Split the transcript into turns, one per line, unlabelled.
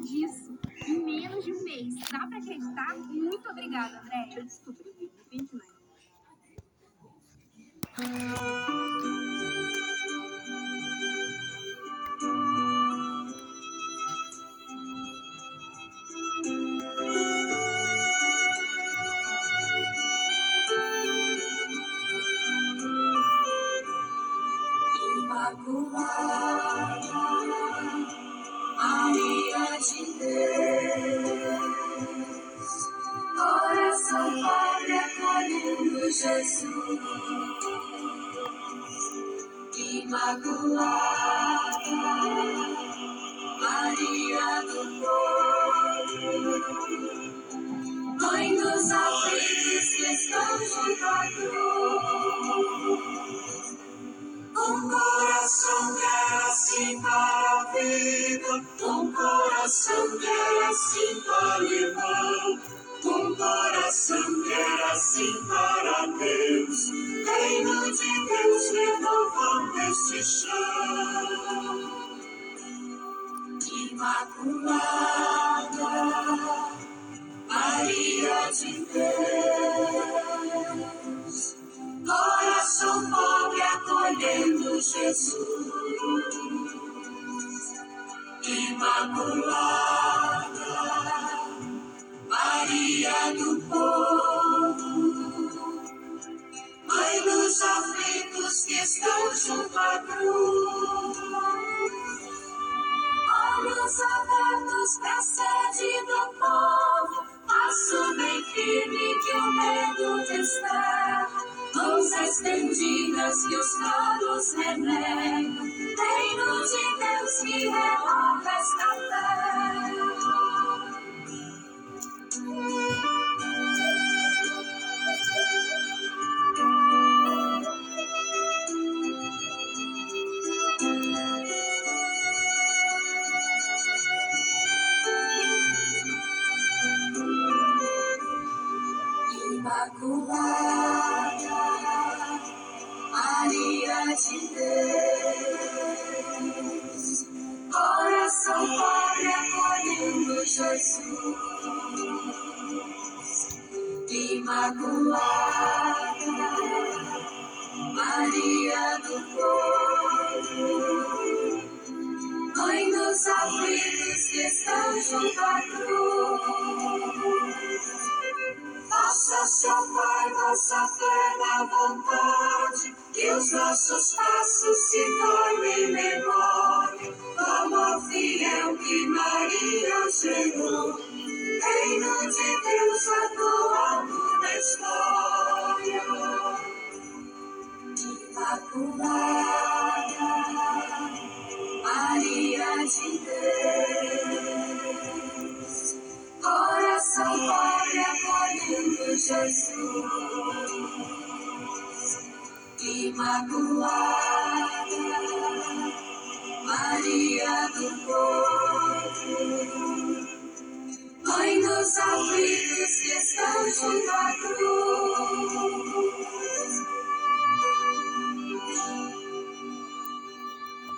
disso em menos de um mês. Dá para acreditar? Muito obrigada, Andréia. Eu descobri. Thank ah, you.
Pai acolhendo Jesus, Imaculada, Maria do Povo, Mãe dos aflitos que estão junto à cruz. Um coração que era assim para a vida, um coração que era assim para o neste chão, Imaculada Maria de Deus, coração pobre acolhendo Jesus, Imaculada. os aflitos que estão junto à cruz. Olhos abertos para a sede do povo, passo bem firme que o medo desterra. Mãos estendidas que os caros renegam, reino de Deus que Imaculada, Maria de Deus, coração pobre acolhendo Jesus. Imaculada, Maria nossa fé na vontade, que os nossos passos se tornem memória Como amor fiel é que Maria chegou, Reino de Deus a na história. Imaculada, Maria de Deus, coração glória, acolhendo Jesus. Magoado, Maria do Povo, Mãe dos aflitos que estão junto a cruz.